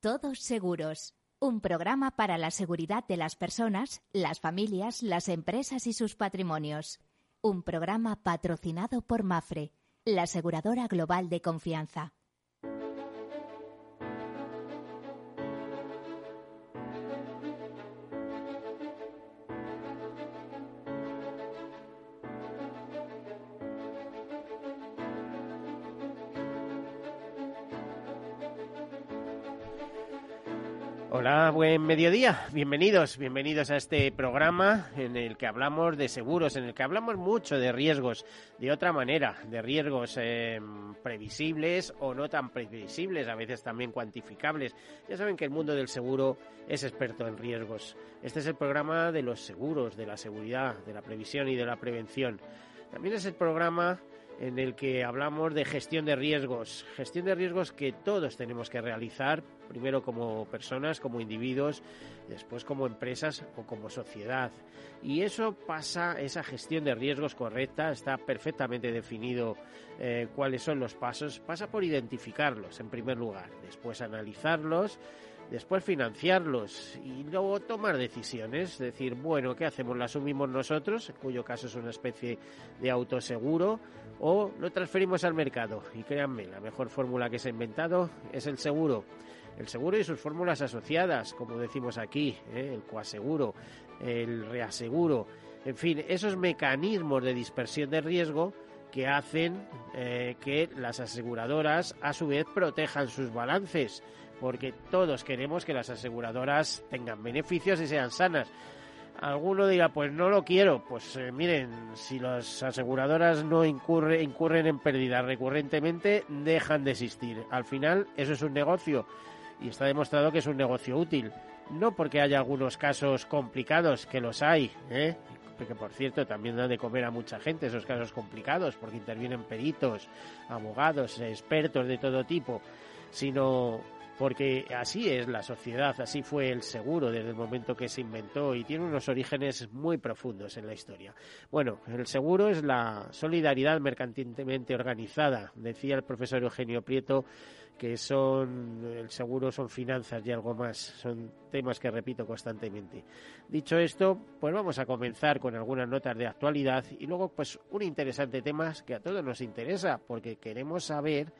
Todos Seguros, un programa para la seguridad de las personas, las familias, las empresas y sus patrimonios. Un programa patrocinado por Mafre, la aseguradora global de confianza. Mediodía. Bienvenidos, bienvenidos a este programa en el que hablamos de seguros, en el que hablamos mucho de riesgos, de otra manera, de riesgos eh, previsibles o no tan previsibles, a veces también cuantificables. Ya saben que el mundo del seguro es experto en riesgos. Este es el programa de los seguros, de la seguridad, de la previsión y de la prevención. También es el programa en el que hablamos de gestión de riesgos, gestión de riesgos que todos tenemos que realizar, primero como personas, como individuos, después como empresas o como sociedad. Y eso pasa, esa gestión de riesgos correcta, está perfectamente definido eh, cuáles son los pasos, pasa por identificarlos en primer lugar, después analizarlos, después financiarlos y luego tomar decisiones, decir, bueno, ¿qué hacemos? ¿Lo asumimos nosotros, en cuyo caso es una especie de autoseguro, o lo transferimos al mercado? Y créanme, la mejor fórmula que se ha inventado es el seguro. El seguro y sus fórmulas asociadas, como decimos aquí, ¿eh? el coaseguro, el reaseguro, en fin, esos mecanismos de dispersión de riesgo que hacen eh, que las aseguradoras a su vez protejan sus balances porque todos queremos que las aseguradoras tengan beneficios y sean sanas. Alguno dirá, pues no lo quiero. Pues eh, miren, si las aseguradoras no incurren en pérdidas recurrentemente, dejan de existir. Al final, eso es un negocio y está demostrado que es un negocio útil. No porque haya algunos casos complicados, que los hay, ¿eh? Que por cierto también dan de comer a mucha gente esos casos complicados, porque intervienen peritos, abogados, expertos de todo tipo, sino porque así es la sociedad, así fue el seguro desde el momento que se inventó y tiene unos orígenes muy profundos en la historia. Bueno, el seguro es la solidaridad mercantilmente organizada, decía el profesor Eugenio Prieto, que son el seguro son finanzas y algo más, son temas que repito constantemente. Dicho esto, pues vamos a comenzar con algunas notas de actualidad y luego pues un interesante tema que a todos nos interesa porque queremos saber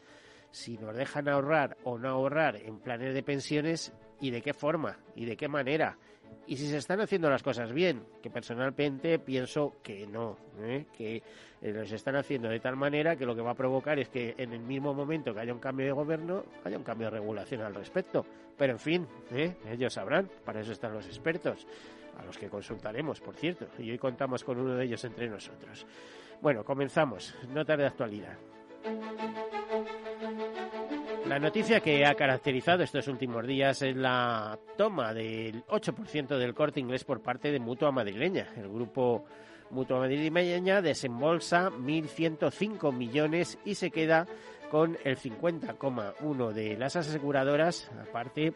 si nos dejan ahorrar o no ahorrar en planes de pensiones y de qué forma y de qué manera. Y si se están haciendo las cosas bien, que personalmente pienso que no, ¿eh? que eh, los están haciendo de tal manera que lo que va a provocar es que en el mismo momento que haya un cambio de gobierno, haya un cambio de regulación al respecto. Pero en fin, ¿eh? ellos sabrán, para eso están los expertos, a los que consultaremos, por cierto, y hoy contamos con uno de ellos entre nosotros. Bueno, comenzamos. Notas de actualidad. La noticia que ha caracterizado estos últimos días es la toma del 8% del corte inglés por parte de Mutua Madrileña. El grupo Mutua Madrileña desembolsa 1.105 millones y se queda con el 50,1 de las aseguradoras, aparte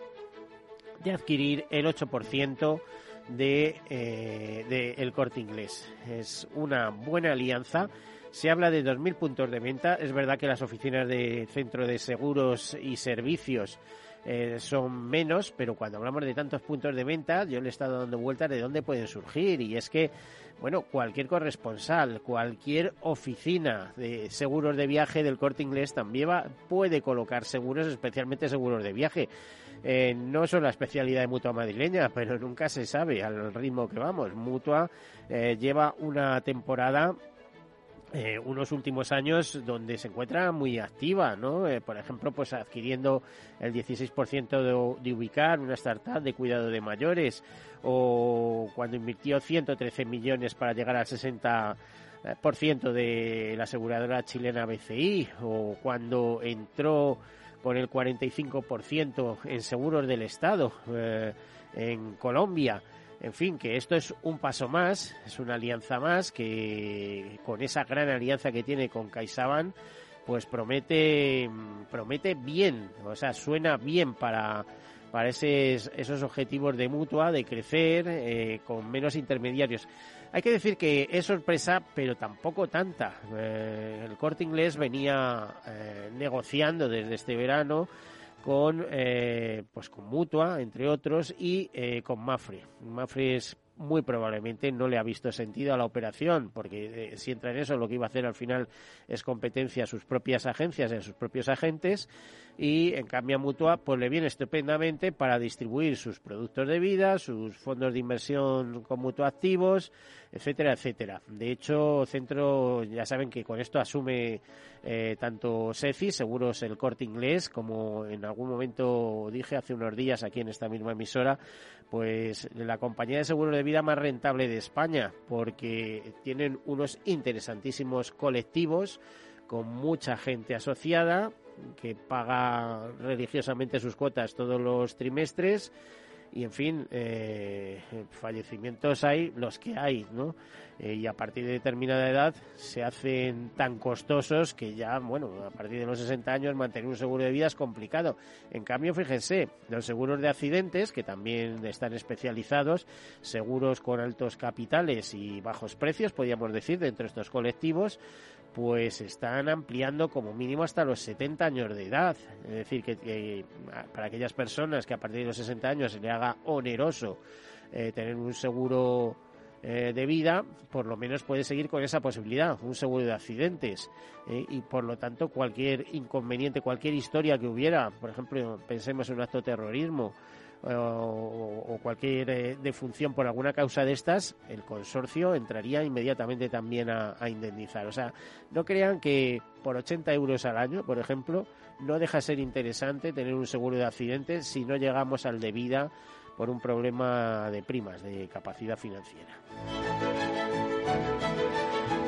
de adquirir el 8% de, eh, de el corte inglés. Es una buena alianza se habla de 2.000 puntos de venta. Es verdad que las oficinas de centro de seguros y servicios eh, son menos, pero cuando hablamos de tantos puntos de venta, yo le he estado dando vueltas de dónde pueden surgir. Y es que, bueno, cualquier corresponsal, cualquier oficina de seguros de viaje del corte inglés también va, puede colocar seguros, especialmente seguros de viaje. Eh, no son la especialidad de Mutua madrileña, pero nunca se sabe al ritmo que vamos. Mutua eh, lleva una temporada eh, unos últimos años donde se encuentra muy activa, ¿no? Eh, por ejemplo, pues adquiriendo el 16% de, de, Ubicar, una startup de cuidado de mayores, o cuando invirtió 113 millones para llegar al 60% de la aseguradora chilena BCI, o cuando entró con el 45% en seguros del Estado eh, en Colombia. En fin, que esto es un paso más, es una alianza más que con esa gran alianza que tiene con CaixaBank, pues promete promete bien, o sea, suena bien para para esos objetivos de mutua, de crecer eh, con menos intermediarios. Hay que decir que es sorpresa, pero tampoco tanta. Eh, el corte inglés venía eh, negociando desde este verano con eh, pues con Mutua entre otros y eh, con Mafre. Mafre es muy probablemente no le ha visto sentido a la operación, porque eh, si entra en eso, lo que iba a hacer al final es competencia a sus propias agencias y a sus propios agentes, y en cambio a Mutua pues le viene estupendamente para distribuir sus productos de vida, sus fondos de inversión con mutua activos, etcétera, etcétera. De hecho, Centro, ya saben que con esto asume eh, tanto SECI, Seguros el Corte Inglés, como en algún momento dije hace unos días aquí en esta misma emisora, pues la compañía de seguros de vida más rentable de España, porque tienen unos interesantísimos colectivos con mucha gente asociada que paga religiosamente sus cuotas todos los trimestres y en fin, eh, fallecimientos hay los que hay, ¿no? Eh, y a partir de determinada edad se hacen tan costosos que ya, bueno, a partir de los 60 años mantener un seguro de vida es complicado. En cambio, fíjense, los seguros de accidentes, que también están especializados, seguros con altos capitales y bajos precios, podríamos decir, dentro de estos colectivos, pues están ampliando como mínimo hasta los 70 años de edad. Es decir, que, para aquellas personas que a partir de los 60 años se le haga oneroso eh, tener un seguro eh, de vida, por lo menos puede seguir con esa posibilidad, un seguro de accidentes. Eh, y por lo tanto, cualquier inconveniente, cualquier historia que hubiera, por ejemplo, pensemos en un acto de terrorismo, o, cualquier eh, defunción por alguna causa de estas, el consorcio entraría inmediatamente también a, indemnizar. O sea, no crean que por 80 euros al año, por ejemplo, no deja ser interesante tener un seguro de accidentes si no llegamos al de vida por un problema de primas, de capacidad financiera.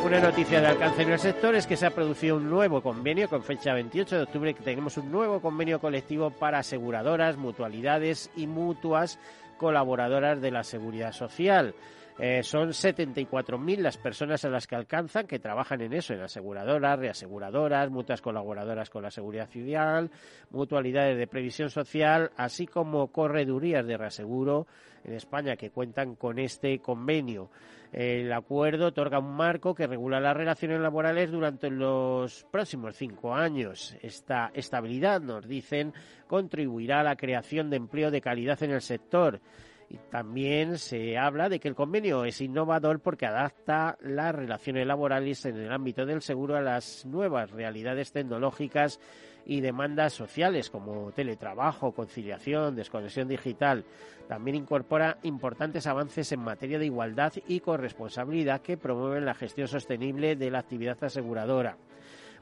Una noticia de alcance en el sector es que se ha producido un nuevo convenio con fecha 28 de octubre que tenemos un nuevo convenio colectivo para aseguradoras, mutualidades y mutuas colaboradoras de la seguridad social. Eh, son 74.000 las personas a las que alcanzan que trabajan en eso, en aseguradoras, reaseguradoras, mutuas colaboradoras con la seguridad social, mutualidades de previsión social, así como corredurías de reaseguro en España que cuentan con este convenio. El acuerdo otorga un marco que regula las relaciones laborales durante los próximos cinco años. Esta estabilidad, nos dicen, contribuirá a la creación de empleo de calidad en el sector. Y también se habla de que el convenio es innovador porque adapta las relaciones laborales en el ámbito del seguro a las nuevas realidades tecnológicas y demandas sociales como teletrabajo, conciliación, desconexión digital. También incorpora importantes avances en materia de igualdad y corresponsabilidad que promueven la gestión sostenible de la actividad aseguradora.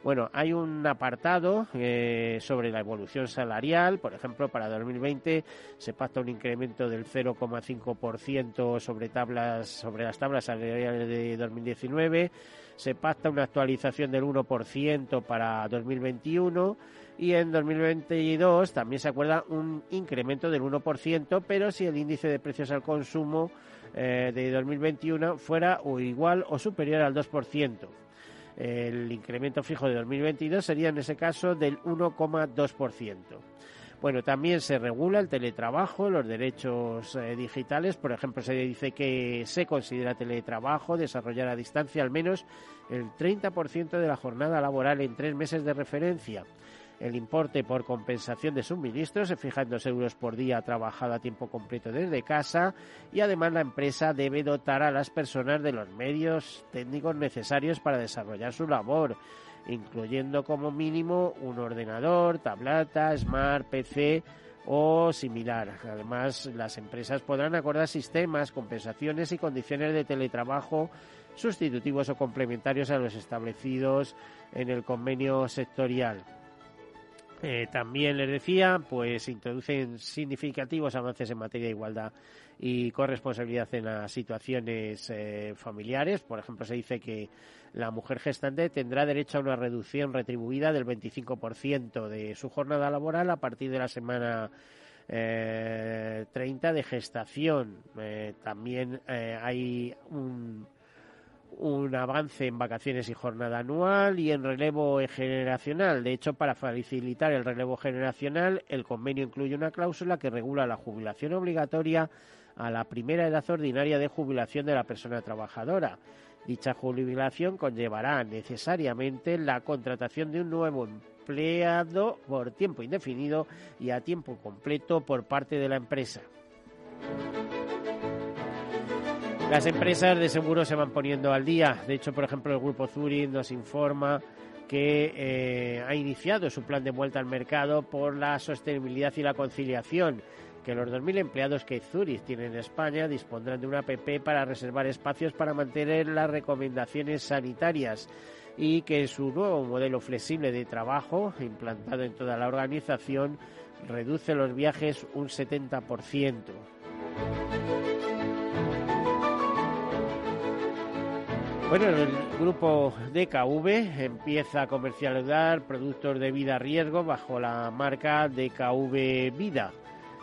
Bueno, hay un apartado eh, sobre la evolución salarial. Por ejemplo, para 2020 se pacta un incremento del 0,5% sobre tablas sobre las tablas salariales de 2019. Se pacta una actualización del 1% para 2021 y en 2022 también se acuerda un incremento del 1%, pero si el índice de precios al consumo eh, de 2021 fuera o igual o superior al 2%. El incremento fijo de 2022 sería en ese caso del 1,2%. Bueno, también se regula el teletrabajo, los derechos eh, digitales. Por ejemplo, se dice que se considera teletrabajo desarrollar a distancia al menos el 30% de la jornada laboral en tres meses de referencia. El importe por compensación de suministros se fija en dos euros por día trabajado a tiempo completo desde casa y además la empresa debe dotar a las personas de los medios técnicos necesarios para desarrollar su labor, incluyendo como mínimo un ordenador, tableta, smart, PC o similar. Además, las empresas podrán acordar sistemas, compensaciones y condiciones de teletrabajo sustitutivos o complementarios a los establecidos en el convenio sectorial. Eh, también les decía, pues introducen significativos avances en materia de igualdad y corresponsabilidad en las situaciones eh, familiares. Por ejemplo, se dice que la mujer gestante tendrá derecho a una reducción retribuida del 25% de su jornada laboral a partir de la semana eh, 30 de gestación. Eh, también hay un un avance en vacaciones y jornada anual y en relevo generacional. De hecho, para facilitar el relevo generacional, el convenio incluye una cláusula que regula la jubilación obligatoria a la primera edad ordinaria de jubilación de la persona trabajadora. Dicha jubilación conllevará necesariamente la contratación de un nuevo empleado por tiempo indefinido y a tiempo completo por parte de la empresa. Las empresas de seguro se van poniendo al día. De hecho, por ejemplo, el grupo Zurich nos informa que eh, ha iniciado su plan de vuelta al mercado por la sostenibilidad y la conciliación que los 2.000 empleados que Zurich tiene en España dispondrán de una app para reservar espacios para mantener las recomendaciones sanitarias y que su nuevo modelo flexible de trabajo, implantado en toda la organización, reduce los viajes un 70%. Bueno, el grupo DKV empieza a comercializar productos de vida riesgo bajo la marca DKV Vida.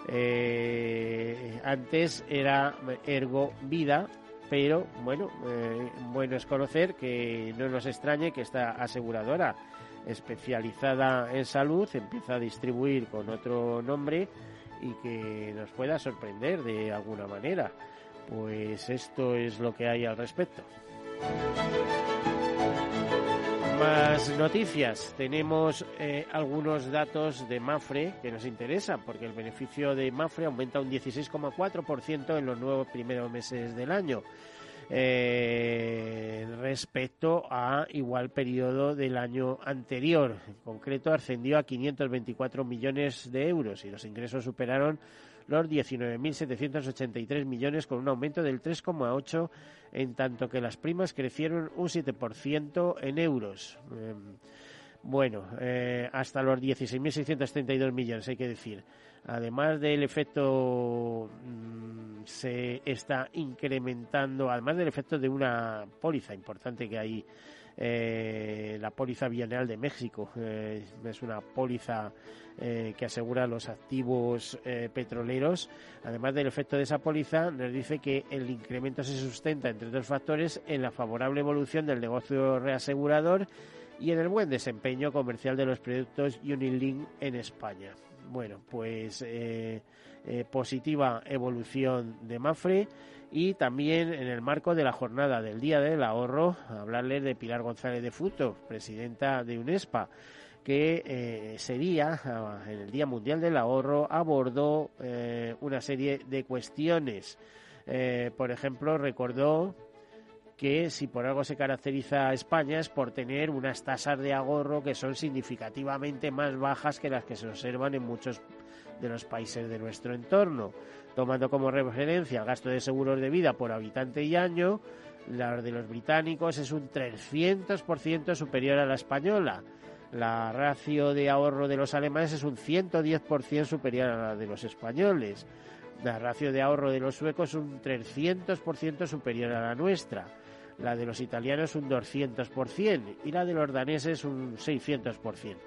Eh, antes era Ergo Vida, pero bueno, eh, bueno es conocer que no nos extrañe que esta aseguradora especializada en salud empieza a distribuir con otro nombre y que nos pueda sorprender de alguna manera. Pues esto es lo que hay al respecto. Más noticias. Tenemos eh, algunos datos de Mafre que nos interesan porque el beneficio de Mafre aumenta un 16,4% en los nuevos primeros meses del año. Eh, respecto a igual periodo del año anterior. En concreto, ascendió a 524 millones de euros y los ingresos superaron los 19.783 millones con un aumento del 3,8 en tanto que las primas crecieron un 7% en euros. Em, bueno, eh, hasta los 16.632 millones, hay que decir. Además del efecto, mm, se está incrementando, además del efecto de una póliza importante que hay eh, la póliza bienal de México. Eh, es una póliza eh, que asegura los activos petroleros. Además del efecto de esa póliza, nos dice que el incremento se sustenta, entre otros factores, en la favorable evolución del negocio reasegurador y en el buen desempeño comercial de los productos Unilink en España. Bueno, pues positiva evolución de Mafre y también en el marco de la jornada del Día del Ahorro, hablarles de Pilar González de Futo, presidenta de UNESPA, que eh, sería, ah, en el Día Mundial del Ahorro, abordó eh, una serie de cuestiones. Eh, por ejemplo, recordó que si por algo se caracteriza a España es por tener unas tasas de ahorro que son significativamente más bajas que las que se observan en muchos de los países de nuestro entorno tomando como referencia el gasto de seguros de vida por habitante y año, la de los británicos es un 300% superior a la española. La ratio de ahorro de los alemanes es un 110% superior a la de los españoles. La ratio de ahorro de los suecos es un 300% superior a la nuestra. La de los italianos un 200% y la de los daneses un 600%.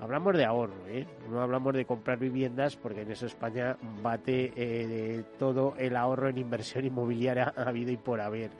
Hablamos de ahorro, ¿eh? no hablamos de comprar viviendas porque en eso España bate eh, todo el ahorro en inversión inmobiliaria habido y por haber.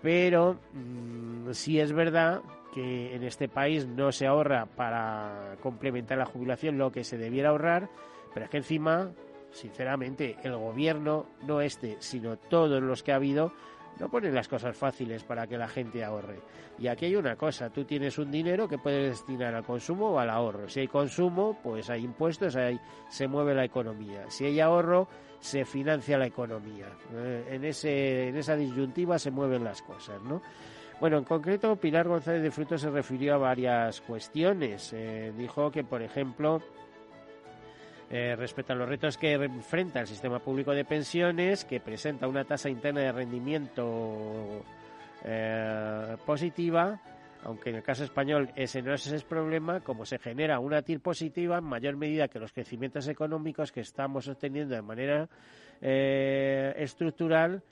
Pero mm, sí es verdad que en este país no se ahorra para complementar la jubilación lo que se debiera ahorrar, pero es que encima, sinceramente, el gobierno, no este, sino todos los que ha habido, no ponen las cosas fáciles para que la gente ahorre. Y aquí hay una cosa, tú tienes un dinero que puedes destinar al consumo o al ahorro. Si hay consumo, pues hay impuestos, ahí se mueve la economía. Si hay ahorro, se financia la economía. Eh, en, ese, en esa disyuntiva se mueven las cosas, ¿no? Bueno, en concreto, Pilar González de Fruto se refirió a varias cuestiones. Eh, dijo que, por ejemplo, eh, respecto a los retos que enfrenta el sistema público de pensiones, que presenta una tasa interna de rendimiento eh, positiva, aunque en el caso español ese no es ese problema, como se genera una TIR positiva en mayor medida que los crecimientos económicos que estamos obteniendo de manera eh, estructural,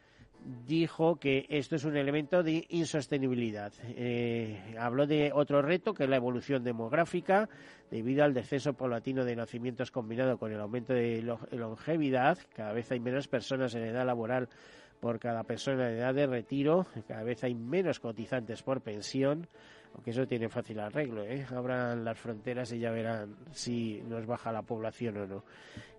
dijo que esto es un elemento de insostenibilidad. Eh, habló de otro reto, que es la evolución demográfica, debido al descenso paulatino de nacimientos combinado con el aumento de longevidad. Cada vez hay menos personas en edad laboral por cada persona en edad de retiro, cada vez hay menos cotizantes por pensión aunque eso tiene fácil arreglo, ¿eh? abran las fronteras y ya verán si nos baja la población o no.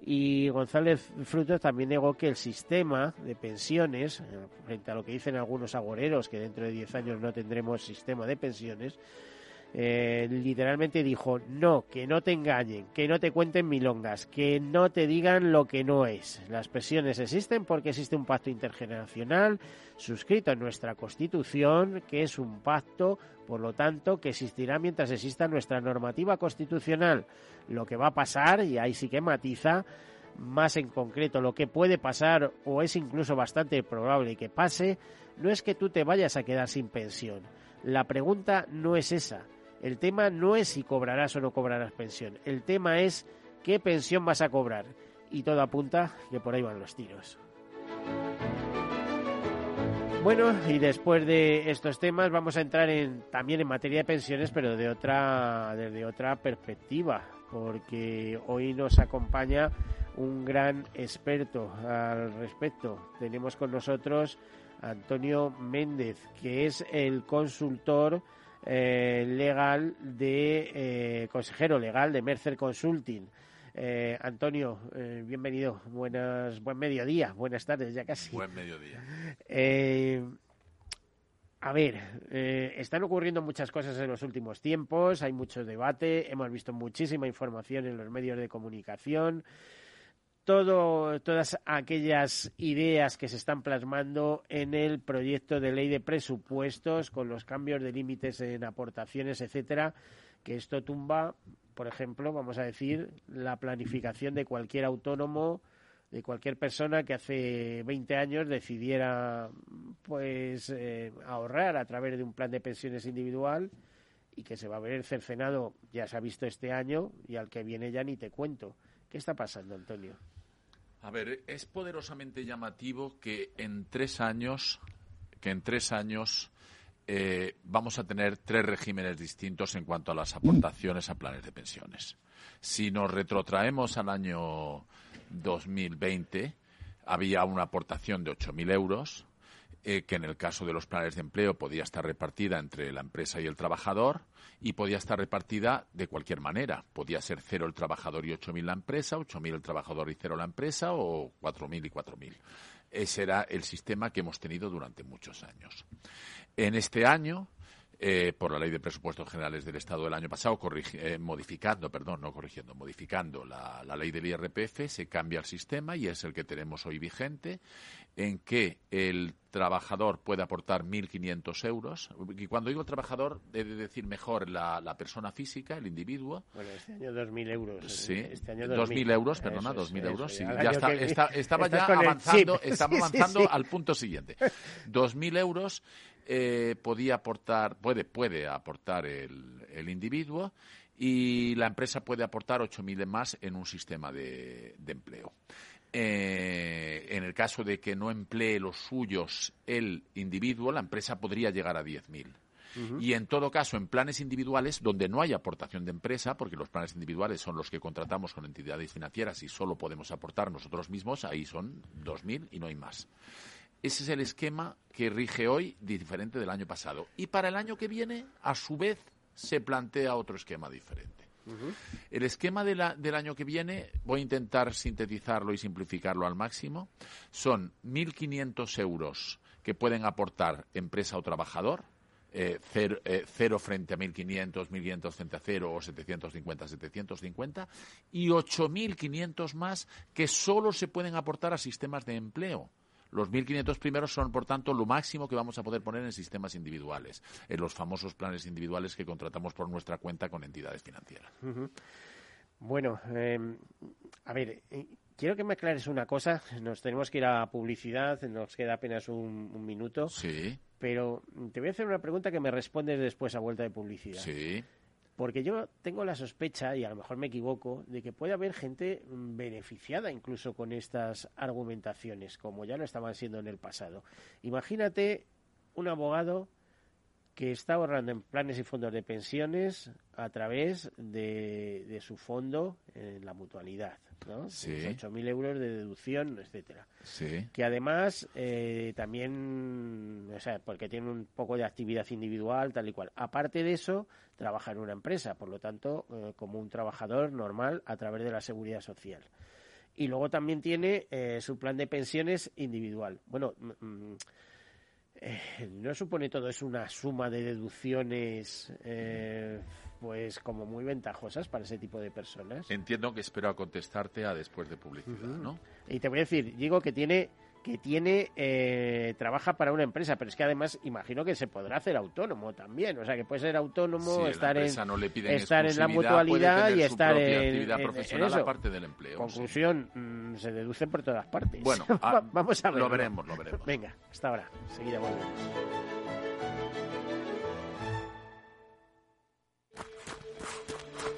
Y González Frutos también negó que el sistema de pensiones, eh, frente a lo que dicen algunos agoreros, que dentro de 10 años no tendremos sistema de pensiones, eh, literalmente dijo, no, que no te engañen, que no te cuenten milongas, que no te digan lo que no es. Las pensiones existen porque existe un pacto intergeneracional suscrito en nuestra Constitución, que es un pacto, por lo tanto, que existirá mientras exista nuestra normativa constitucional. Lo que va a pasar, y ahí sí que matiza, más en concreto, lo que puede pasar, o es incluso bastante probable que pase, no es que tú te vayas a quedar sin pensión. La pregunta no es esa el tema no es si cobrarás o no cobrarás pensión. El tema es qué pensión vas a cobrar. Y todo apunta que por ahí van los tiros. Bueno, y después de estos temas vamos a entrar en, también en materia de pensiones, pero de otra, desde otra perspectiva, porque hoy nos acompaña un gran experto al respecto. Tenemos con nosotros Antonio Méndez, que es el consultor eh, legal de eh, consejero legal de Mercer Consulting. Eh, Antonio, bienvenido. Buenas, buen mediodía, buenas tardes, ya casi. Buen mediodía. a ver, están ocurriendo muchas cosas en los últimos tiempos, hay mucho debate, hemos visto muchísima información en los medios de comunicación todo, todas aquellas ideas que se están plasmando en el proyecto de ley de presupuestos con los cambios de límites en aportaciones, etcétera, que esto tumba, por ejemplo, vamos a decir, la planificación de cualquier autónomo, de cualquier persona que hace 20 años decidiera pues eh, ahorrar a través de un plan de pensiones individual y que se va a ver cercenado, ya se ha visto este año y al que viene ya ni te cuento. ¿Qué está pasando, Antonio? A ver, es poderosamente llamativo que en tres años, que en tres años eh, vamos a tener tres regímenes distintos en cuanto a las aportaciones a planes de pensiones. Si nos retrotraemos al año 2020, había una aportación de 8.000 euros, eh, que en el caso de los planes de empleo podía estar repartida entre la empresa y el trabajador y podía estar repartida de cualquier manera. Podía ser cero el trabajador y 8.000 la empresa, 8.000 el trabajador y cero la empresa o 4.000 y 4.000. Ese era el sistema que hemos tenido durante muchos años. En este año, eh, por la Ley de Presupuestos Generales del Estado del año pasado, eh, modificando, perdón, no corrigiendo, modificando la, la, ley del IRPF, se cambia el sistema y es el que tenemos hoy vigente, en que el trabajador puede aportar 1.500 euros. Y cuando digo trabajador, debe decir mejor la, la persona física, el individuo. Bueno, este año 2.000 euros. Sí, este año 2.000 euros, perdona, 2.000 euros. Sí, ya está, estaba ya avanzando, estamos avanzando al punto siguiente. 2.000 euros eh, podía aportar, puede, puede aportar el, el individuo y la empresa puede aportar 8.000 más en un sistema de, de empleo. Eh, en el caso de que no emplee los suyos el individuo, la empresa podría llegar a 10.000. Y en todo caso, en planes individuales, donde no hay aportación de empresa, porque los planes individuales son los que contratamos con entidades financieras y solo podemos aportar nosotros mismos, ahí son 2.000 y no hay más. Ese es el esquema que rige hoy, diferente del año pasado. Y para el año que viene, a su vez, se plantea otro esquema diferente. El esquema del año que viene, voy a intentar sintetizarlo y simplificarlo al máximo, son 1.500 euros que pueden aportar empresa o trabajador, eh, eh, cero, frente a 1.500, 1.500 frente a cero o 750, 750, y 8.500 más que solo se pueden aportar a sistemas de empleo. Los 1.500 primeros son, por tanto, lo máximo que vamos a poder poner en sistemas individuales, en los famosos planes individuales que contratamos por nuestra cuenta con entidades financieras. Bueno, em, a ver, eh, quiero que me aclares una cosa. Nos tenemos que ir a publicidad, nos queda apenas un, un minuto. Sí. Pero te voy a hacer una pregunta que me respondes después a vuelta de publicidad. Sí. Porque yo tengo la sospecha, y a lo mejor me equivoco, de que puede haber gente mm, beneficiada incluso con estas argumentaciones, como ya lo estaban siendo en el pasado. Imagínate un abogado que está ahorrando en planes y fondos de pensiones a través de, de su fondo en la mutualidad, ¿no? Sí. 8.000 euros de deducción, etcétera. Sí. Que además eh, también, o sea, porque tiene un poco de actividad individual, tal y cual. Aparte de eso, trabaja en una empresa, por lo tanto, eh, como un trabajador normal a través de la seguridad social. Y luego también tiene eh, su plan de pensiones individual. Bueno, eh, ¿no supone todo eso una suma de deducciones eh, pues como muy ventajosas para ese tipo de personas? Entiendo que espero a contestarte a después de publicidad, ¿no? Y te voy a decir, digo que tiene que tiene eh, trabaja para una empresa, pero es que además imagino que se podrá hacer autónomo también, o sea que puede ser autónomo, estar en estar en la mutualidad y estar en, profesional parte del empleo. Conclusión, mm, se deduce por todas partes. Bueno, ah, vamos a ver. Lo veremos, lo veremos. Venga, hasta ahora. Seguida volvemos.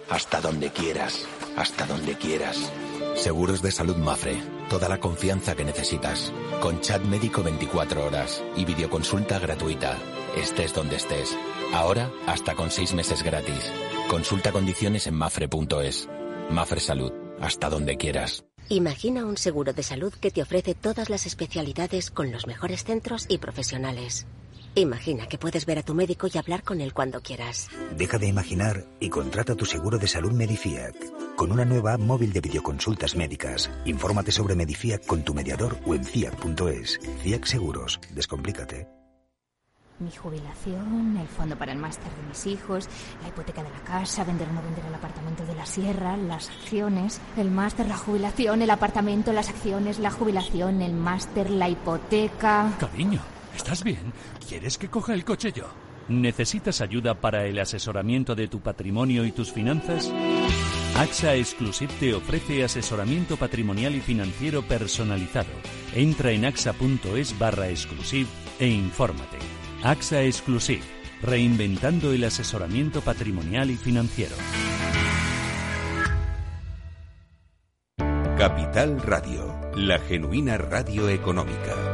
Hasta donde quieras, hasta donde quieras. Seguros de Salud Mafre. Toda la confianza que necesitas. Con chat médico 24 horas y videoconsulta gratuita. Estés donde estés. Ahora, hasta con 6 meses gratis. Consulta condiciones en mafre.es. Mafre Salud. Hasta donde quieras. Imagina un seguro de salud que te ofrece todas las especialidades con los mejores centros y profesionales. Imagina que puedes ver a tu médico y hablar con él cuando quieras. Deja de imaginar y contrata tu seguro de salud Medifiac. Con una nueva app móvil de videoconsultas médicas. Infórmate sobre Medifiac con tu mediador o en fiac.es. Fiac Seguros. Descomplícate. Mi jubilación, el fondo para el máster de mis hijos, la hipoteca de la casa, vender o no vender el apartamento de la sierra, las acciones, el máster, la jubilación, el apartamento, las acciones, la jubilación, el máster, la hipoteca. Cariño. ¿Estás bien? ¿Quieres que coja el coche yo? ¿Necesitas ayuda para el asesoramiento de tu patrimonio y tus finanzas? AXA Exclusive te ofrece asesoramiento patrimonial y financiero personalizado. Entra en axa.es barra exclusive e infórmate. AXA Exclusive, reinventando el asesoramiento patrimonial y financiero. Capital Radio, la genuina radio económica.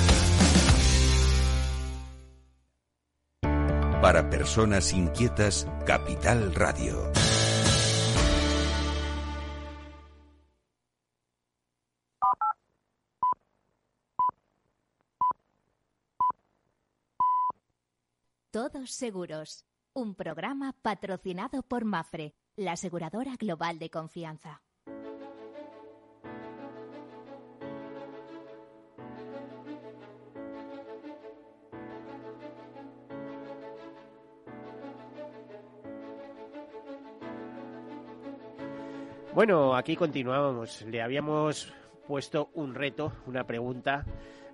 Para personas inquietas, Capital Radio. Todos Seguros, un programa patrocinado por Mafre, la aseguradora global de confianza. Bueno, aquí continuábamos. Le habíamos puesto un reto, una pregunta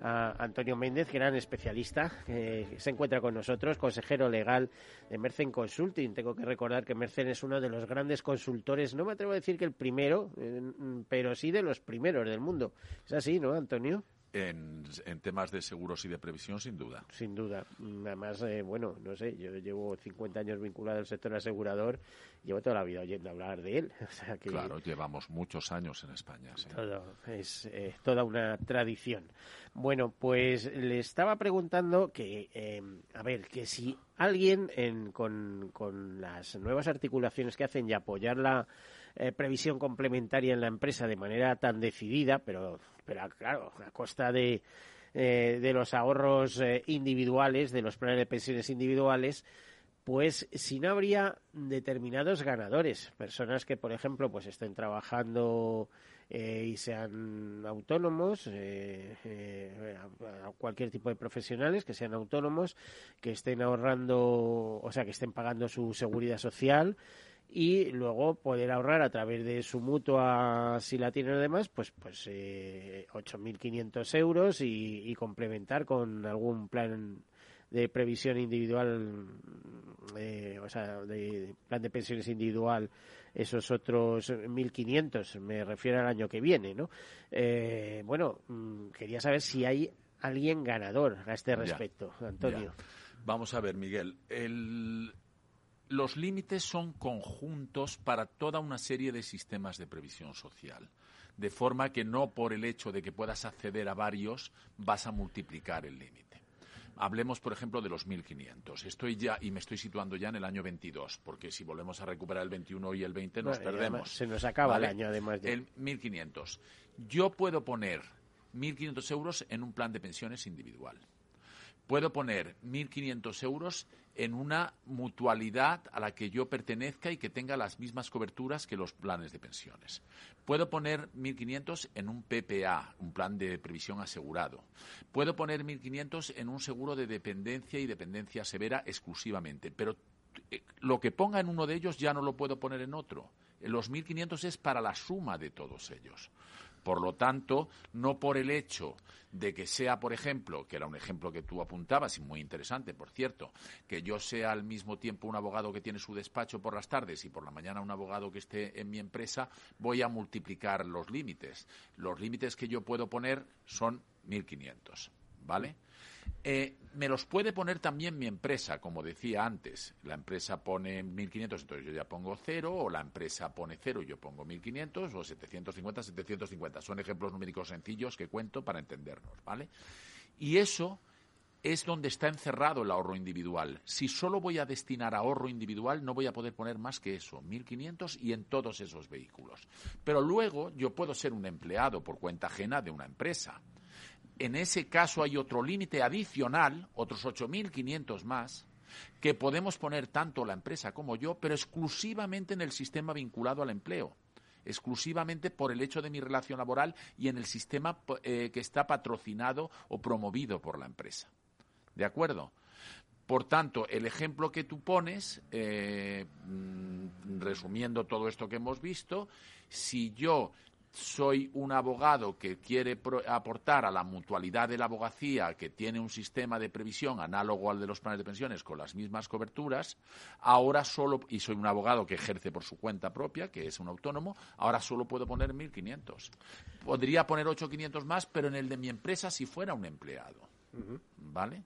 a Antonio Méndez, gran especialista, que se encuentra con nosotros, consejero legal de Mercen Consulting. Tengo que recordar que Mercen es uno de los grandes consultores, no me atrevo a decir que el primero, eh, pero sí de los primeros del mundo. Es así, ¿no, Antonio? En, temas de seguros y de previsión, sin duda. Sin duda. Además, eh, bueno, no sé, yo llevo 50 años vinculado al sector asegurador, llevo toda la vida oyendo hablar de él. claro, llevamos muchos años en España. Todo, es eh, toda una tradición. Bueno, pues le estaba preguntando que, eh, a ver, que si alguien con, con las nuevas articulaciones que hacen y apoyar la eh, previsión complementaria en la empresa de manera tan decidida, pero, pero claro, a costa de, eh, de los ahorros eh, individuales, de los planes de pensiones individuales, pues si no habría determinados ganadores, personas que, por ejemplo, pues estén trabajando y sean autónomos, cualquier tipo de profesionales que sean autónomos, que estén ahorrando, o sea, que estén pagando su seguridad social, y luego poder ahorrar a través de su mutua, si la tienen además, pues, pues eh, 8.500 euros y, complementar con algún plan de previsión individual, eh, o sea, de plan de pensiones individual, esos otros 1.500, me refiero al año que viene, ¿no? Eh, bueno, mm, quería saber si hay alguien ganador a este respecto, Antonio. Vamos a ver, Miguel. El, los límites son conjuntos para toda una serie de sistemas de previsión social, de forma que no por el hecho de que puedas acceder a varios vas a multiplicar el límite. Hablemos, por ejemplo, de los 1.500. Estoy ya, y me estoy situando ya en el año 22, porque si volvemos a recuperar el 21 y el 20 nos perdemos. se nos acaba el año, además de... El 1.500. Yo puedo poner 1.500 euros en un plan de pensiones individual puedo poner 1.500 euros en una mutualidad a la que yo pertenezca y que tenga las mismas coberturas que los planes de pensiones. Puedo poner 1.500 en un PPA, un plan de previsión asegurado. Puedo poner 1.500 en un seguro de dependencia y dependencia severa exclusivamente. Pero eh, lo que ponga en uno de ellos ya no lo puedo poner en otro. Los 1.500 es para la suma de todos ellos. Por lo tanto, no por el hecho de que sea, por ejemplo, que era un ejemplo que tú apuntabas y muy interesante, por cierto, que yo sea al mismo tiempo un abogado que tiene su despacho por las tardes y por la mañana un abogado que esté en mi empresa, voy a multiplicar los límites. Los límites que yo puedo poner son 1.500, ¿vale? Eh, me los puede poner también mi empresa, como decía antes. La empresa pone 1.500, entonces yo ya pongo cero, o la empresa pone cero y yo pongo 1.500, o 750, 750. Son ejemplos numéricos sencillos que cuento para entendernos, ¿vale? Y eso es donde está encerrado el ahorro individual. Si solo voy a destinar ahorro individual, no voy a poder poner más que eso, 1.500 y en todos esos vehículos. Pero luego yo puedo ser un empleado por cuenta ajena de una empresa en ese caso hay otro límite adicional, otros 8.500 más, que podemos poner tanto la empresa como yo, pero exclusivamente en el sistema vinculado al empleo exclusivamente por el hecho de mi relación laboral y en el sistema eh, que está patrocinado o promovido por la empresa. ¿De acuerdo? Por tanto, el ejemplo que tú pones, eh, mm, resumiendo todo esto que hemos visto, si yo soy un abogado que quiere aportar a la mutualidad de la abogacía que tiene un sistema de previsión análogo al de los planes de pensiones con las mismas coberturas, ahora solo, y soy un abogado que ejerce por su cuenta propia, que es un autónomo, ahora solo puedo poner 1.500. Podría poner 8.500 más, pero en el de mi empresa si fuera un empleado. ¿Vale?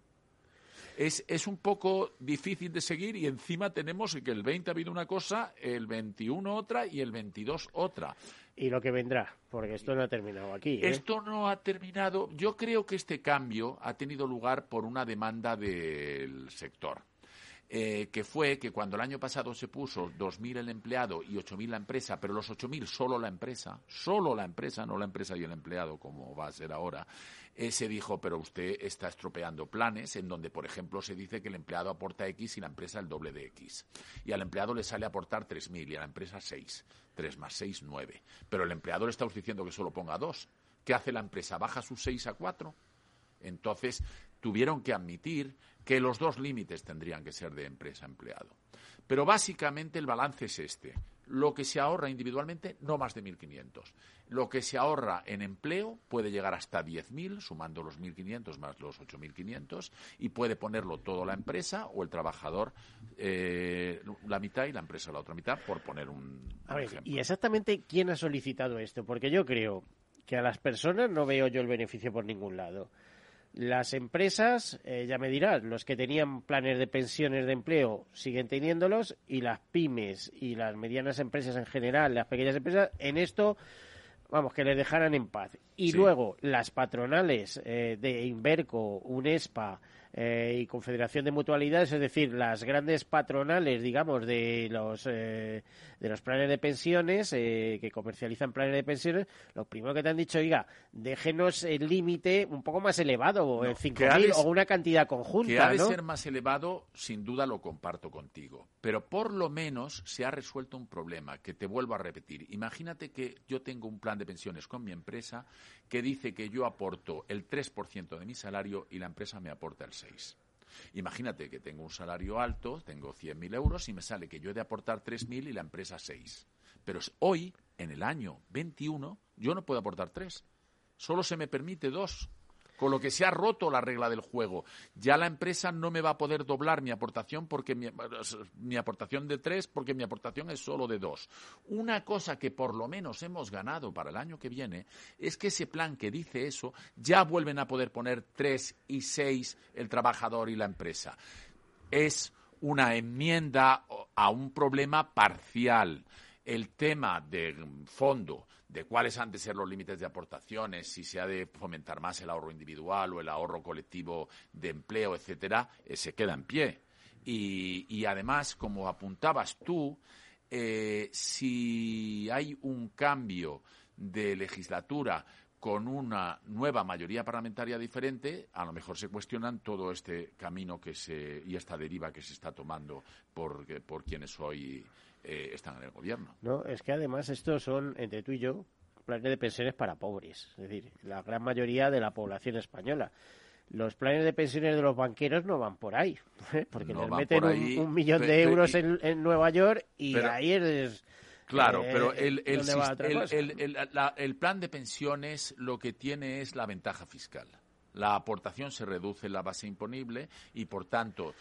Es, es un poco difícil de seguir y encima tenemos que el 20 ha habido una cosa, el 21 otra y el 22 otra. Y lo que vendrá, porque esto no ha terminado aquí. ¿eh? Esto no ha terminado. Yo creo que este cambio ha tenido lugar por una demanda del sector. Eh, que fue que cuando el año pasado se puso 2.000 el empleado y 8.000 la empresa, pero los 8.000 solo la empresa, solo la empresa, no la empresa y el empleado, como va a ser ahora, eh, se dijo, pero usted está estropeando planes en donde, por ejemplo, se dice que el empleado aporta X y la empresa el doble de X. Y al empleado le sale a aportar 3.000 y a la empresa 6. 3 más 6, 9. Pero el empleador está diciendo que solo ponga 2. ¿Qué hace la empresa? ¿Baja sus 6 a 4? Entonces, tuvieron que admitir que los dos límites tendrían que ser de empresa-empleado. Pero básicamente el balance es este. Lo que se ahorra individualmente, no más de 1.500. Lo que se ahorra en empleo puede llegar hasta 10.000, sumando los 1.500 más los 8.500, y puede ponerlo todo la empresa o el trabajador eh, la mitad y la empresa la otra mitad, por poner un, ejemplo. ¿Y exactamente quién ha solicitado esto? Porque yo creo que a las personas no veo yo el beneficio por ningún lado. Las empresas, eh, ya me dirás, los que tenían planes de pensiones de empleo siguen teniéndolos y las pymes y las medianas empresas en general, las pequeñas empresas, en esto, vamos, que les dejaran en paz. Y luego las patronales eh, de Inverco, Unespa, eh, y Confederación de Mutualidades, es decir, las grandes patronales, digamos, de los de los planes de pensiones que comercializan planes de pensiones, lo primero que te han dicho, oiga, déjenos el límite un poco más elevado, no, 5.000 o una cantidad conjunta. Que ha de ser más elevado, sin duda lo comparto contigo. Pero por lo menos se ha resuelto un problema que te vuelvo a repetir. Imagínate que yo tengo un plan de pensiones con mi empresa que dice que yo aporto el 3% de mi salario y la empresa me aporta el 6%. Imagínate que tengo un salario alto, tengo 100.000 euros y me sale que yo he de aportar 3.000 y la empresa 6. Pero hoy, en el año 21, yo no puedo aportar 3. Solo se me permite 2 con lo que se ha roto la regla del juego. Ya la empresa no me va a poder doblar mi aportación porque mi, aportación de tres, porque mi aportación es solo de dos. Una cosa que por lo menos hemos ganado para el año que viene es que ese plan que dice eso ya vuelven a poder poner tres y seis el trabajador y la empresa. Es una enmienda a un problema parcial. El tema de fondo de cuáles han de ser los límites de aportaciones, si se ha de fomentar más el ahorro individual o el ahorro colectivo de empleo, etcétera, eh, se queda en pie. Y, además, como apuntabas tú, eh, si hay un cambio de legislatura con una nueva mayoría parlamentaria diferente, a lo mejor se cuestionan todo este camino que se, y esta deriva que se está tomando por, por quienes hoy eh, están en el gobierno. No, es que además estos son, entre tú y yo, planes de pensiones para pobres, es decir, la gran mayoría de la población española. Los planes de pensiones de los banqueros no van por ahí, ¿eh? porque les meten un, millón de euros en, Nueva York y ahí es... Claro, pero el, el, el, plan de pensiones lo que tiene es la ventaja fiscal la aportación se reduce en la base imponible y, por tanto,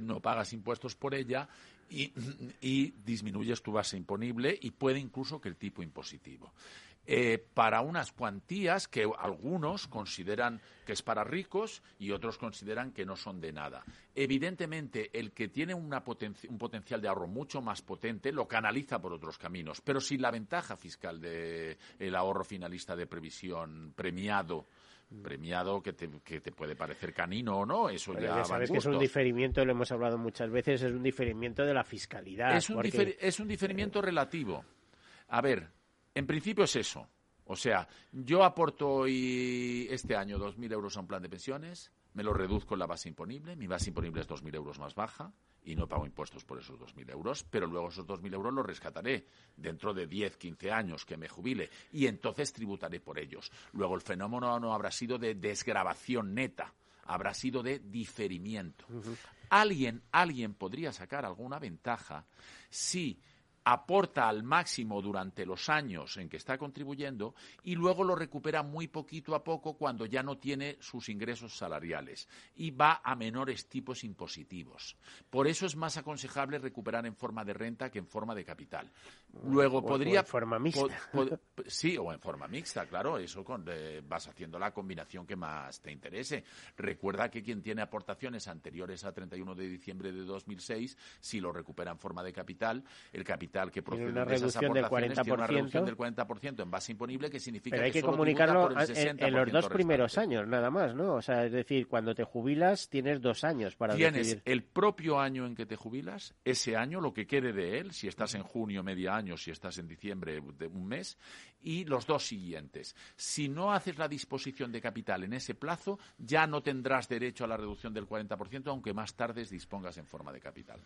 no pagas impuestos por ella y, disminuyes tu base imponible y puede incluso que el tipo impositivo. Eh, para unas cuantías que algunos consideran que es para ricos y otros consideran que no son de nada. Evidentemente, el que tiene un potencial de ahorro mucho más potente lo canaliza por otros caminos, pero si la ventaja fiscal del ahorro finalista de previsión premiado premiado que te, que te puede parecer canino o no, eso ya, sabes que es un diferimiento, lo hemos hablado muchas veces, es un diferimiento de la fiscalidad. Es un, es un diferimiento relativo. A ver, en principio es eso. O sea, yo aporto hoy este año 2.000 euros a un plan de pensiones, me lo reduzco en la base imponible, mi base imponible es 2.000 euros más baja y no pago impuestos por esos 2.000 euros, pero luego esos 2.000 euros los rescataré dentro de 10, 15 años que me jubile y entonces tributaré por ellos. Luego el fenómeno no habrá sido de desgrabación neta, habrá sido de diferimiento. Alguien, alguien podría sacar alguna ventaja si aporta al máximo durante los años en que está contribuyendo y luego lo recupera muy poquito a poco cuando ya no tiene sus ingresos salariales y va a menores tipos impositivos. Por eso es más aconsejable recuperar en forma de renta que en forma de capital. Luego podría en forma mixta. sí, o en forma mixta, claro, eso con, eh, vas haciendo la combinación que más te interese. Recuerda que quien tiene aportaciones anteriores a 31 de diciembre de 2006, si lo recupera en forma de capital, el capital capital que procede una de esas aportaciones tiene una reducción del 40% en base imponible, que significa Pero hay que, comunicarlo en, los dos primeros años, nada más, ¿no? O sea, es decir, cuando te jubilas tienes dos años para Tienes el propio año en que te jubilas, ese año, lo que quede de él, si estás en junio, media año, si estás en diciembre, de un mes, y los dos siguientes. Si no haces la disposición de capital en ese plazo, ya no tendrás derecho a la reducción del 40%, aunque más tarde dispongas en forma de capital.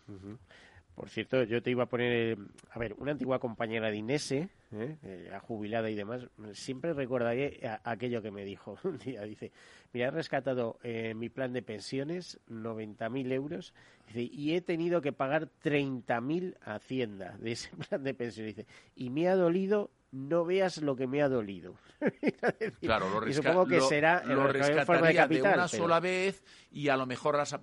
Por cierto, yo te iba a poner, a ver, una antigua compañera de Inese, ¿eh? eh jubilada y demás, siempre recordaré aquello que me dijo un día. Dice, mira, he rescatado eh, mi plan de pensiones, 90.000 euros, y he tenido que pagar 30.000 a Hacienda de ese plan de pensiones. Dice, y me ha dolido no veas lo que me ha dolido. claro, lo, y supongo que será lo rescataría de, una sola vez y a lo mejor las,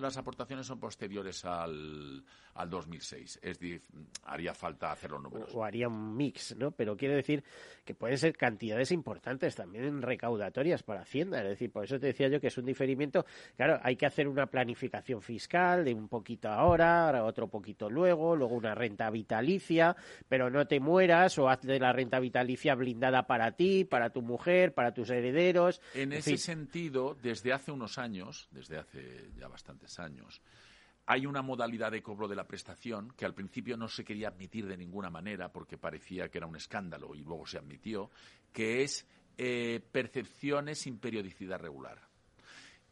las aportaciones son posteriores al, al 2006. Es decir, haría falta hacer los números. O, haría un mix, ¿no? Pero quiere decir que pueden ser cantidades importantes también recaudatorias para Hacienda. Es decir, por eso te decía yo que es un diferimiento. Claro, hay que hacer una planificación fiscal de un poquito ahora, otro poquito luego, luego una renta vitalicia, pero no te mueras o hazle la renta vitalicia blindada para ti, para tu mujer, para tus herederos. En, ese sentido, desde hace unos años, desde hace ya bastantes años, hay una modalidad de cobro de la prestación que al principio no se quería admitir de ninguna manera porque parecía que era un escándalo y luego se admitió, que es eh, percepciones sin periodicidad regular.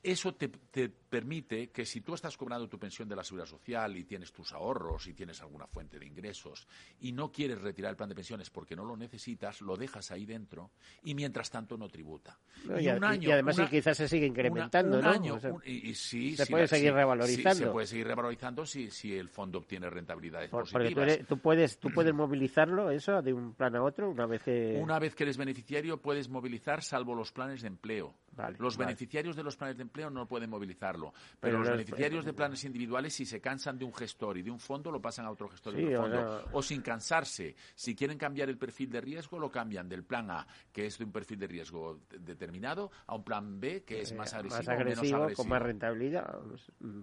Eso te, permite que si tú estás cobrando tu pensión de la seguridad social y tienes tus ahorros y tienes alguna fuente de ingresos y no quieres retirar el plan de pensiones porque no lo necesitas, lo dejas ahí dentro y mientras tanto no tributa. y, un año, y, además quizás se sigue incrementando, un Año, y, se puede seguir revalorizando. se puede seguir revalorizando si, si el fondo obtiene rentabilidades positivas. Porque tú, puedes, tú puedes movilizarlo eso de un plan a otro una vez que... Una vez que eres beneficiario puedes movilizar salvo los planes de empleo. Los beneficiarios de los planes de empleo no pueden movilizarlo. Pero, los beneficiarios de planes individuales, si se cansan de un gestor y de un fondo, lo pasan a otro gestor y otro fondo. O, sin cansarse, si quieren cambiar el perfil de riesgo, lo cambian del plan A, que es de un perfil de riesgo determinado, a un plan B, que es más agresivo, más agresivo, menos agresivo. con más rentabilidad. Pues, mm,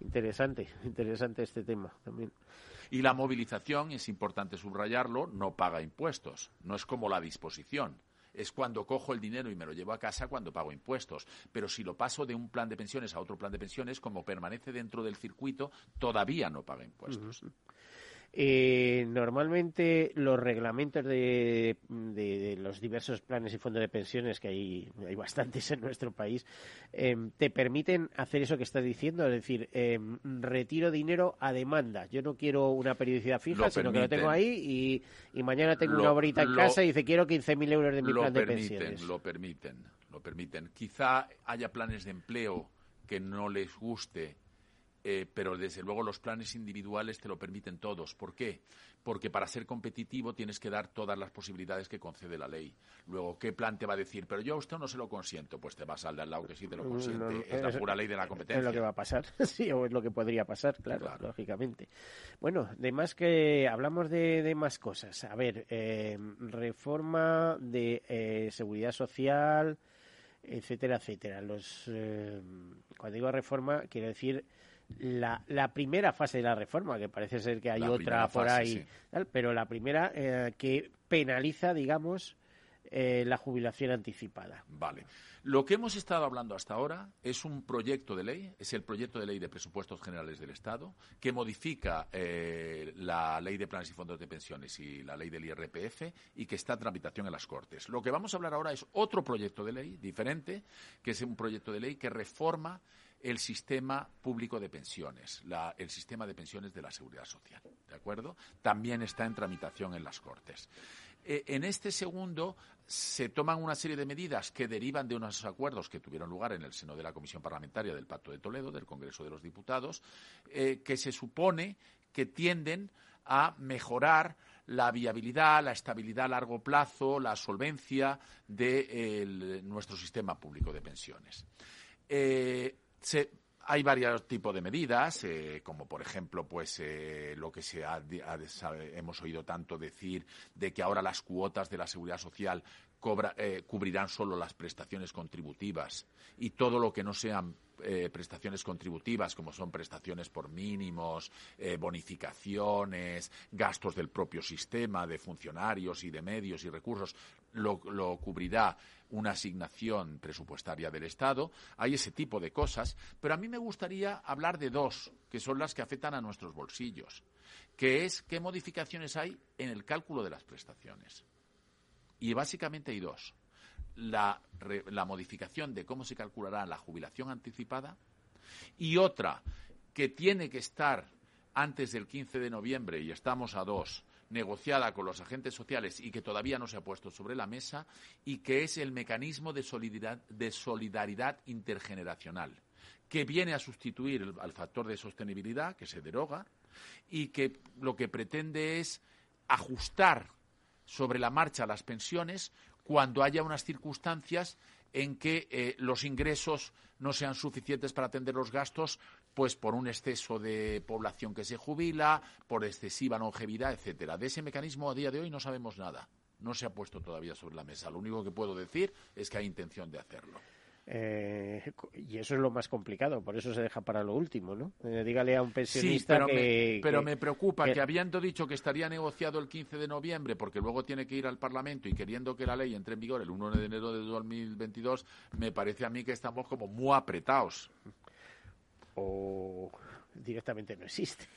interesante, interesante este tema también. Y la movilización, es importante subrayarlo, no paga impuestos. No es como la disposición es cuando cojo el dinero y me lo llevo a casa cuando pago impuestos. Pero si lo paso de un plan de pensiones a otro plan de pensiones, como permanece dentro del circuito, todavía no paga impuestos. Eh, normalmente los reglamentos de, los diversos planes y fondos de pensiones, que hay, hay bastantes en nuestro país, em, te permiten hacer eso que estás diciendo, es decir, em, retiro dinero a demanda. Yo no quiero una periodicidad fija, sino que lo tengo ahí y, mañana tengo una horita en casa y dice quiero 15.000 euros de mi plan de pensiones. Lo permiten, lo permiten. Quizá haya planes de empleo que no les guste eh, pero desde luego los planes individuales te lo permiten todos. ¿Por qué? Porque para ser competitivo tienes que dar todas las posibilidades que concede la ley. Luego, ¿qué plan te va a decir? Pero yo a usted no se lo consiento. Pues te vas al de al lado que sí te lo consiente. es la pura ley de la competencia. Es lo que va a pasar, sí, o es lo que podría pasar, claro, lógicamente. Bueno, de más que hablamos de, más cosas. A ver, eh, reforma de eh, seguridad social, etcétera, etcétera. Los, cuando digo reforma, quiero decir la, la, primera fase de la reforma, que parece ser que hay otra por ahí, pero la primera eh, que penaliza, digamos, eh, la jubilación anticipada. Vale. Lo que hemos estado hablando hasta ahora es un proyecto de ley, es el proyecto de ley de presupuestos generales del Estado, que modifica eh, la ley de planes y fondos de pensiones y la ley del IRPF y que está en tramitación en las Cortes. Lo que vamos a hablar ahora es otro proyecto de ley diferente, que es un proyecto de ley que reforma el sistema público de pensiones, el sistema de pensiones de la seguridad social. ¿De acuerdo? También está en tramitación en las Cortes. Eh, en este segundo se toman una serie de medidas que derivan de unos acuerdos que tuvieron lugar en el seno de la Comisión Parlamentaria del Pacto de Toledo, del Congreso de los Diputados, eh, que se supone que tienden a mejorar la viabilidad, la estabilidad a largo plazo, la solvencia de nuestro sistema público de pensiones. Eh, hay varios tipos de medidas, eh, como por ejemplo, pues eh, lo que se ha, hemos oído tanto decir de que ahora las cuotas de la seguridad social eh, cubrirán solo las prestaciones contributivas. Y todo lo que no sean prestaciones contributivas, como son prestaciones por mínimos, bonificaciones, gastos del propio sistema de funcionarios y de medios y recursos, lo, cubrirá una asignación presupuestaria del Estado. Hay ese tipo de cosas, pero a mí me gustaría hablar de dos, que son las que afectan a nuestros bolsillos, que es qué modificaciones hay en el cálculo de las prestaciones. Y básicamente hay dos. La, la modificación de cómo se calculará la jubilación anticipada y otra que tiene que estar antes del 15 de noviembre, y estamos a dos, negociada con los agentes sociales y que todavía no se ha puesto sobre la mesa y que es el mecanismo de solidaridad, de solidaridad intergeneracional que viene a sustituir al factor de sostenibilidad que se deroga y que lo que pretende es ajustar sobre la marcha las pensiones cuando haya unas circunstancias en que eh, los ingresos no sean suficientes para atender los gastos pues por un exceso de población que se jubila, por excesiva longevidad, etcétera. De ese mecanismo a día de hoy no sabemos nada. No se ha puesto todavía sobre la mesa. Lo único que puedo decir es que hay intención de hacerlo. Eh, y eso es lo más complicado, por eso se deja para lo último, ¿no? Eh, dígale a un pensionista pero que, me, pero me preocupa que, habiendo dicho que estaría negociado el 15 de noviembre, porque luego tiene que ir al Parlamento y queriendo que la ley entre en vigor el 1 de enero de 2022, me parece a mí que estamos como muy apretados o directamente no existe.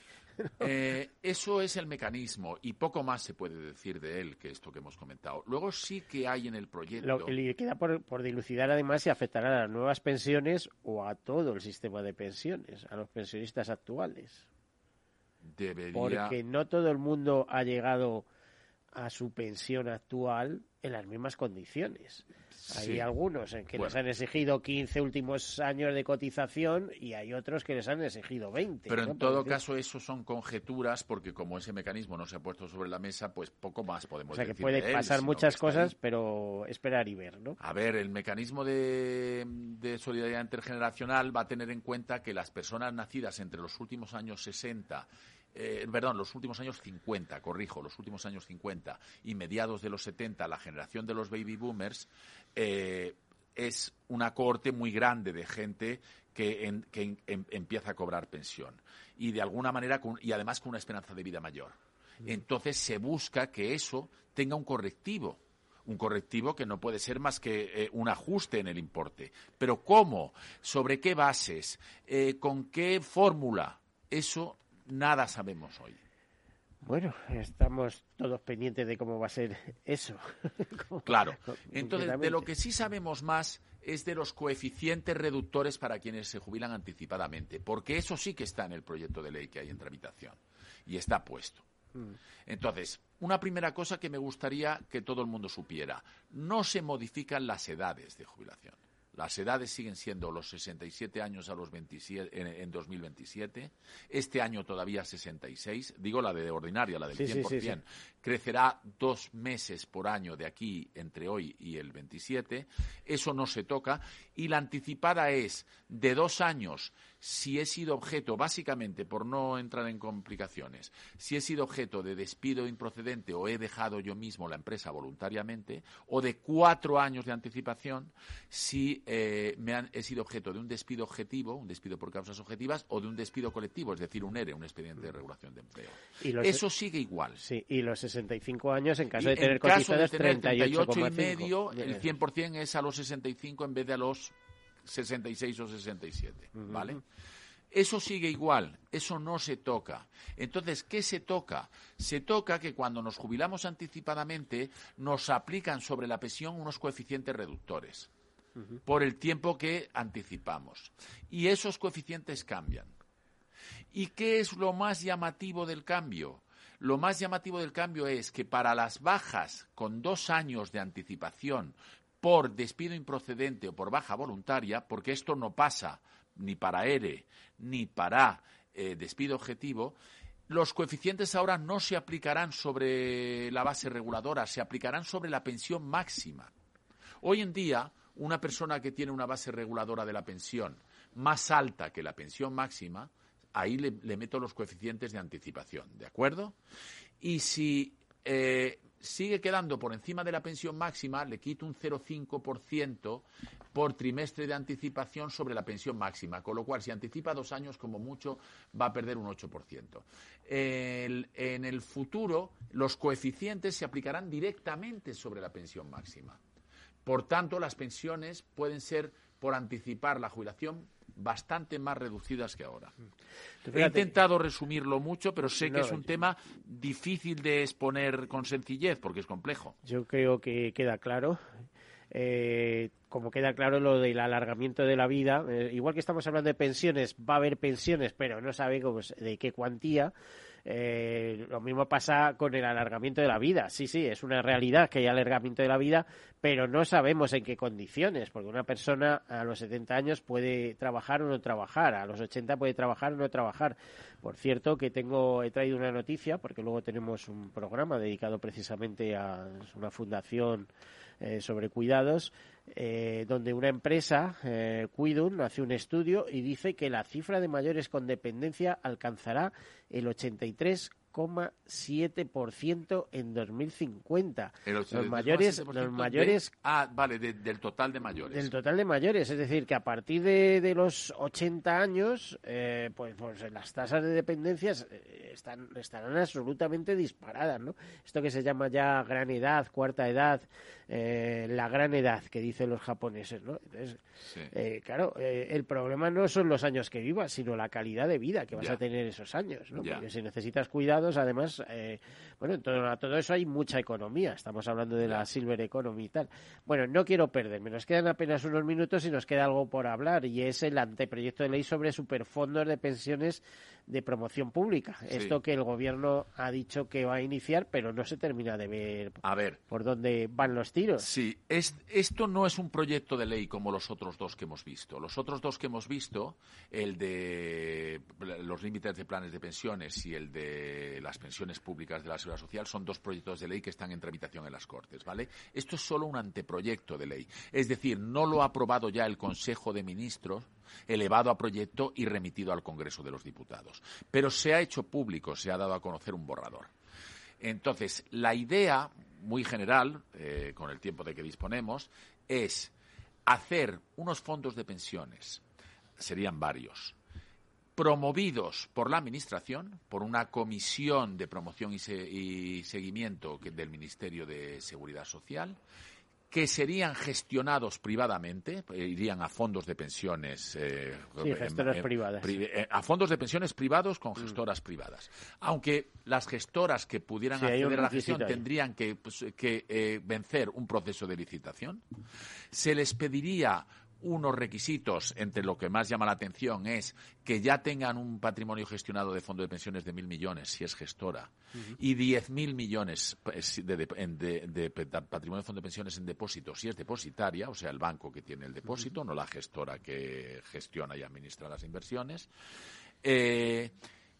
Eh, eso es el mecanismo y poco más se puede decir de él que esto que hemos comentado. Luego sí que hay en el proyecto. Lo que le queda por, por, dilucidar además si afectará a las nuevas pensiones o a todo el sistema de pensiones, a los pensionistas actuales. Debería. Porque no todo el mundo ha llegado a su pensión actual en las mismas condiciones. Hay algunos en que les han exigido 15 últimos años de cotización y hay otros que les han exigido 20. Pero en todo caso, eso son conjeturas porque como ese mecanismo no se ha puesto sobre la mesa, pues poco más podemos decir. O sea que puede pasar muchas cosas, pero esperar y ver, ¿no? A ver, el mecanismo de, de solidaridad intergeneracional va a tener en cuenta que las personas nacidas entre los últimos años 60 eh, perdón, los últimos años 50, corrijo, los últimos años 50 y mediados de los 70, la generación de los baby boomers, eh, es una cohorte muy grande de gente que, empieza a cobrar pensión y de alguna manera y además con una esperanza de vida mayor. Mm. Entonces se busca que eso tenga un correctivo un correctivo que no puede ser más que eh, un ajuste en el importe. Pero ¿cómo? ¿Sobre qué bases? ¿Con qué fórmula? Eso nada sabemos hoy. Bueno, estamos todos pendientes de cómo va a ser eso. claro. Entonces, de lo que sí sabemos más es de los coeficientes reductores para quienes se jubilan anticipadamente, porque eso sí que está en el proyecto de ley que hay en tramitación y está puesto. Mm. Entonces, una primera cosa que me gustaría que todo el mundo supiera, no se modifican las edades de jubilación. Las edades siguen siendo los 67 años a los 27, en, 2027. Este año todavía 66. Digo la de ordinaria, la del 100%. Crecerá dos meses por año de aquí, entre hoy y el 27. Eso no se toca. Y la anticipada es de dos años si he sido objeto, básicamente por no entrar en complicaciones, si he sido objeto de despido improcedente o he dejado yo mismo la empresa voluntariamente, o de cuatro años de anticipación si eh, me han, he sido objeto de un despido objetivo, un despido por causas objetivas, o de un despido colectivo, es decir, un ERE, un expediente de regulación de empleo. Eso sigue igual. Sí, y los 65 años en caso de tener cotizados 38, y medio, el 100% es a los 65 en vez de a los 66 o 67, ¿vale? Eso sigue igual, eso no se toca. Entonces, ¿qué se toca? Se toca que cuando nos jubilamos anticipadamente nos aplican sobre la pensión unos coeficientes reductores por el tiempo que anticipamos. Y esos coeficientes cambian. ¿Y qué es lo más llamativo del cambio? Lo más llamativo del cambio es que para las bajas con dos años de anticipación por despido improcedente o por baja voluntaria, porque esto no pasa ni para ERE ni para eh, despido objetivo, los coeficientes ahora no se aplicarán sobre la base reguladora, se aplicarán sobre la pensión máxima. Hoy en día, una persona que tiene una base reguladora de la pensión más alta que la pensión máxima, ahí le, meto los coeficientes de anticipación, ¿de acuerdo? Y si eh, sigue quedando por encima de la pensión máxima, le quito un 0,5% por trimestre de anticipación sobre la pensión máxima, con lo cual si anticipa dos años, como mucho, va a perder un 8%. en el futuro, los coeficientes se aplicarán directamente sobre la pensión máxima. Por tanto, las pensiones pueden ser por anticipar la jubilación bastante más reducidas que ahora. He intentado resumirlo mucho, pero sé que es un tema difícil de exponer con sencillez porque es complejo. Yo creo que queda claro. Eh, como queda claro lo del alargamiento de la vida, eh, igual que estamos hablando de pensiones, va a haber pensiones, pero no sabemos de qué cuantía. Eh, lo mismo pasa con el alargamiento de la vida. Sí, sí, es una realidad que hay alargamiento de la vida, pero no sabemos en qué condiciones, porque una persona a los 70 años puede trabajar o no trabajar, a los 80 puede trabajar o no trabajar. Por cierto, que tengo, he traído una noticia, porque luego tenemos un programa dedicado precisamente a una fundación eh, sobre cuidados, eh, donde una empresa, eh, Cuidun, hace un estudio y dice que la cifra de mayores con dependencia alcanzará el 83 ciento en 2050. los mayores, los mayores. ah, vale, del total de mayores. Del total de mayores, es decir, que a partir de, los 80 años, eh, pues, pues las tasas de dependencias eh, están, estarán absolutamente disparadas, ¿no? Esto que se llama ya gran edad, cuarta edad, eh, la gran edad que dicen los japoneses, ¿no? Entonces, claro, el problema no son los años que vivas, sino la calidad de vida que vas a tener esos años, ¿no? Porque si necesitas además, eh, bueno, en todo, a todo eso hay mucha economía. Estamos hablando de la Silver Economy y tal. Bueno, no quiero perderme, nos quedan apenas unos minutos y nos queda algo por hablar, y es el anteproyecto de ley sobre superfondos de pensiones de promoción pública. Esto que el gobierno ha dicho que va a iniciar, pero no se termina de ver, a ver por dónde van los tiros. Sí, es, esto no es un proyecto de ley como los otros dos que hemos visto. Los otros dos que hemos visto, el de los límites de planes de pensiones y el de las pensiones públicas de la Seguridad Social, son dos proyectos de ley que están en tramitación en las Cortes, ¿vale? Esto es solo un anteproyecto de ley. Es decir, no lo ha aprobado ya el Consejo de Ministros, elevado a proyecto y remitido al Congreso de los Diputados. Pero se ha hecho público, se ha dado a conocer un borrador. Entonces, la idea, muy general, eh, con el tiempo de que disponemos, es hacer unos fondos de pensiones, serían varios, promovidos por la Administración, por una comisión de promoción y, seguimiento del Ministerio de Seguridad Social, que serían gestionados privadamente, eh, irían a fondos de pensiones. Eh, privadas. Eh, a fondos de pensiones privados con mm. gestoras privadas. Aunque las gestoras que pudieran acceder a la gestión tendrían que, pues, que vencer un proceso de licitación, se les pediría unos requisitos, entre lo que más llama la atención es que ya tengan un patrimonio gestionado de fondo de pensiones de mil millones, si es gestora, y diez mil millones de, patrimonio de fondo de pensiones en depósito, si es depositaria, o sea, el banco que tiene el depósito, no la gestora que gestiona y administra las inversiones. Eh,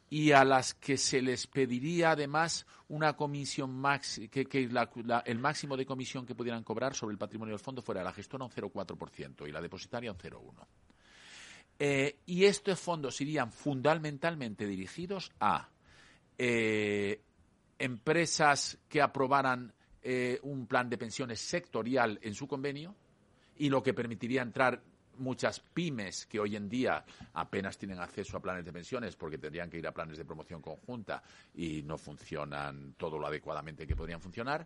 y a las que se les pediría además una comisión máxima, que, el máximo de comisión que pudieran cobrar sobre el patrimonio del fondo fuera la gestora un 0,4% y la depositaria un 0,1%. Eh, y estos fondos irían fundamentalmente dirigidos a eh, empresas que aprobaran eh, un plan de pensiones sectorial en su convenio y lo que permitiría entrar muchas pymes que hoy en día apenas tienen acceso a planes de pensiones porque tendrían que ir a planes de promoción conjunta y no funcionan todo lo adecuadamente que podrían funcionar,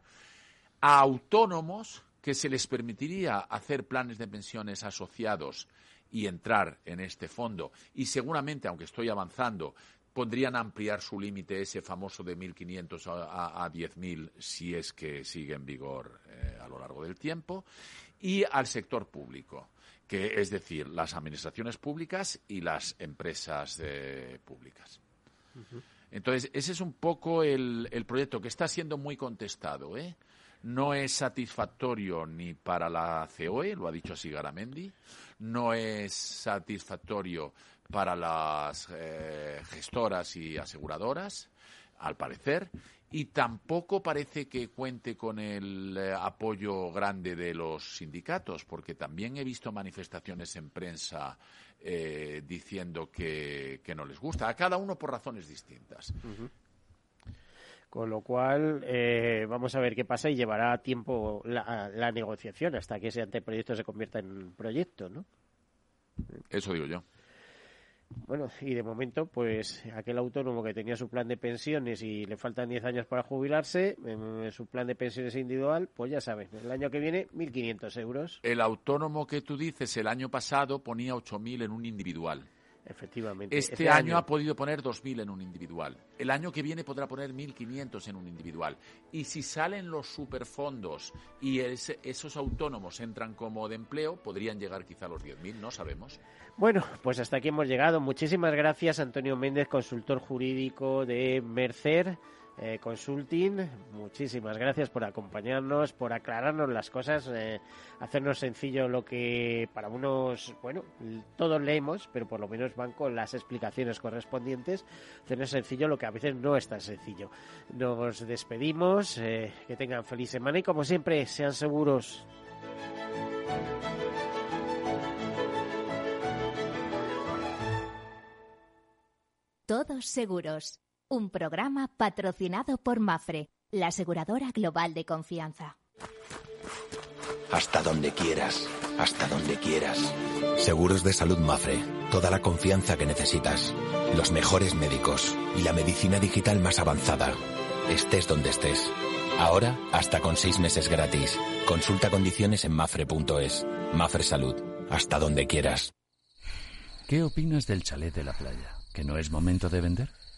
a autónomos que se les permitiría hacer planes de pensiones asociados y entrar en este fondo. Y seguramente, aunque estoy avanzando, podrían ampliar su límite ese famoso de 1.500 a, a, 10.000 si es que sigue en vigor eh, a lo largo del tiempo. Y al sector público que es decir, las administraciones públicas y las empresas eh, públicas. Entonces, ese es un poco el, proyecto que está siendo muy contestado. ¿eh? No es satisfactorio ni para la COE, lo ha dicho así Garamendi, no es satisfactorio para las eh, gestoras y aseguradoras, al parecer, y tampoco parece que cuente con el eh, apoyo grande de los sindicatos, porque también he visto manifestaciones en prensa eh, diciendo que, no les gusta. A cada uno por razones distintas. Con lo cual, eh, vamos a ver qué pasa y llevará tiempo la, la negociación hasta que ese anteproyecto se convierta en proyecto, ¿no? Eso digo yo. Bueno, y de momento, pues aquel autónomo que tenía su plan de pensiones y le faltan 10 años para jubilarse, en su plan de pensiones individual, pues ya saben, el año que viene 1.500 euros. El autónomo que tú dices el año pasado ponía 8.000 en un individual. Efectivamente. Este, año, ha podido poner 2.000 en un individual. El año que viene podrá poner 1.500 en un individual. Y si salen los superfondos y esos autónomos entran como de empleo, podrían llegar quizá a los 10.000, no sabemos. Bueno, pues hasta aquí hemos llegado. Muchísimas gracias, Antonio Méndez, consultor jurídico de Mercer. Eh, Consulting. Muchísimas gracias por acompañarnos, por aclararnos las cosas, eh, hacernos sencillo lo que para unos, bueno, todos leemos, pero por lo menos van con las explicaciones correspondientes, hacernos sencillo lo que a veces no es tan sencillo. Nos despedimos, eh, que tengan feliz semana y como siempre, sean seguros. Todos seguros un programa patrocinado por Mafre, la aseguradora global de confianza. Hasta donde quieras, hasta donde quieras. Seguros de salud Mafre, toda la confianza que necesitas, los mejores médicos y la medicina digital más avanzada. Estés donde estés. Ahora, hasta con seis meses gratis. Consulta condiciones en mafre.es. Mafre Salud, hasta donde quieras. ¿Qué opinas del chalet de la playa? ¿Que no es momento de vender?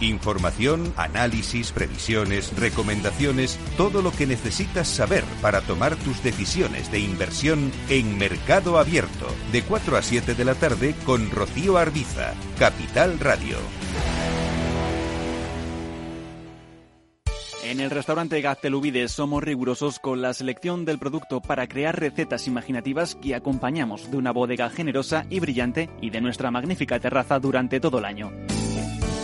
Información, análisis, previsiones, recomendaciones, todo lo que necesitas saber para tomar tus decisiones de inversión en Mercado Abierto, de 4 a 7 de la tarde con Rocío Arbiza, Capital Radio. En el restaurante Gaztelubides somos rigurosos con la selección del producto para crear recetas imaginativas que acompañamos de una bodega generosa y brillante y de nuestra magnífica terraza durante todo el año.